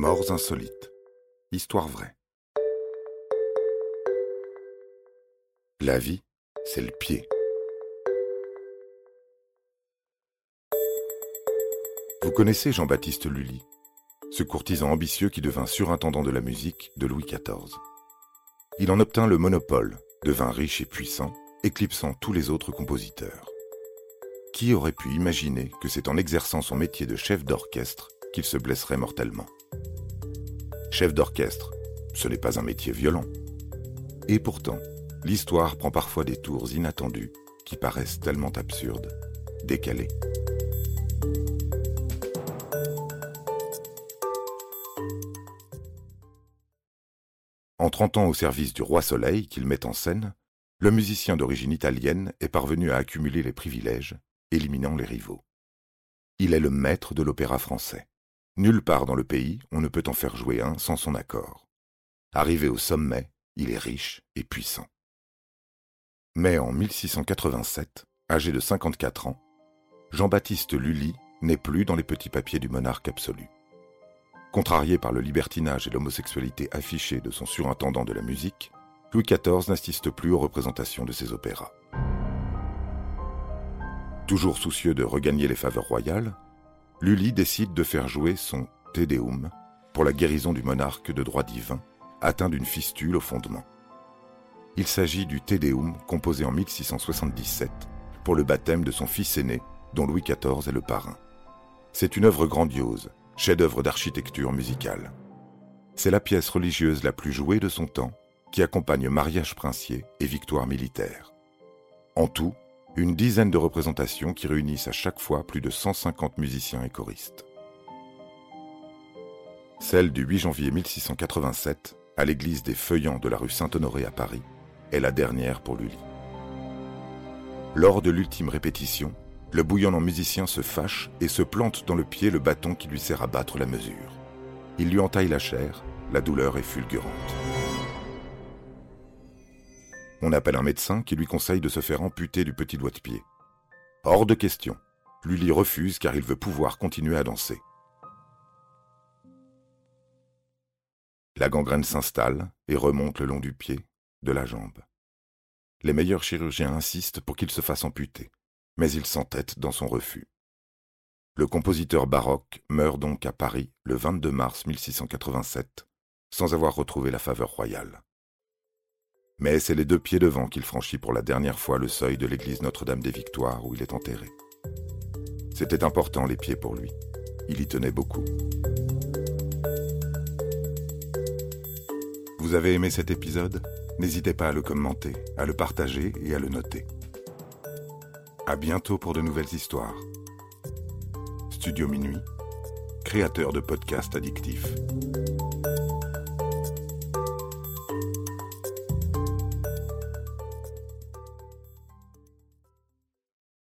Morts insolites. Histoire vraie. La vie, c'est le pied. Vous connaissez Jean-Baptiste Lully, ce courtisan ambitieux qui devint surintendant de la musique de Louis XIV. Il en obtint le monopole, devint riche et puissant, éclipsant tous les autres compositeurs. Qui aurait pu imaginer que c'est en exerçant son métier de chef d'orchestre qu'il se blesserait mortellement? Chef d'orchestre, ce n'est pas un métier violent. Et pourtant, l'histoire prend parfois des tours inattendus qui paraissent tellement absurdes, décalés. En 30 ans au service du roi Soleil qu'il met en scène, le musicien d'origine italienne est parvenu à accumuler les privilèges, éliminant les rivaux. Il est le maître de l'opéra français. Nulle part dans le pays on ne peut en faire jouer un sans son accord. Arrivé au sommet, il est riche et puissant. Mais en 1687, âgé de 54 ans, Jean-Baptiste Lully n'est plus dans les petits papiers du monarque absolu. Contrarié par le libertinage et l'homosexualité affichée de son surintendant de la musique, Louis XIV n'assiste plus aux représentations de ses opéras. Toujours soucieux de regagner les faveurs royales, Lully décide de faire jouer son Te Deum pour la guérison du monarque de droit divin, atteint d'une fistule au fondement. Il s'agit du Te Deum composé en 1677 pour le baptême de son fils aîné, dont Louis XIV est le parrain. C'est une œuvre grandiose, chef-d'œuvre d'architecture musicale. C'est la pièce religieuse la plus jouée de son temps, qui accompagne mariage princier et victoire militaire. En tout, une dizaine de représentations qui réunissent à chaque fois plus de 150 musiciens et choristes. Celle du 8 janvier 1687, à l'église des Feuillants de la rue Saint-Honoré à Paris, est la dernière pour Lully. Lors de l'ultime répétition, le bouillonnant musicien se fâche et se plante dans le pied le bâton qui lui sert à battre la mesure. Il lui entaille la chair, la douleur est fulgurante. On appelle un médecin qui lui conseille de se faire amputer du petit doigt de pied. Hors de question. Lully refuse car il veut pouvoir continuer à danser. La gangrène s'installe et remonte le long du pied, de la jambe. Les meilleurs chirurgiens insistent pour qu'il se fasse amputer, mais il s'entête dans son refus. Le compositeur baroque meurt donc à Paris le 22 mars 1687, sans avoir retrouvé la faveur royale mais c'est les deux pieds devant qu'il franchit pour la dernière fois le seuil de l'église Notre-Dame des Victoires où il est enterré. C'était important les pieds pour lui. Il y tenait beaucoup. Vous avez aimé cet épisode? N'hésitez pas à le commenter, à le partager et à le noter. À bientôt pour de nouvelles histoires. Studio Minuit, créateur de podcasts addictifs.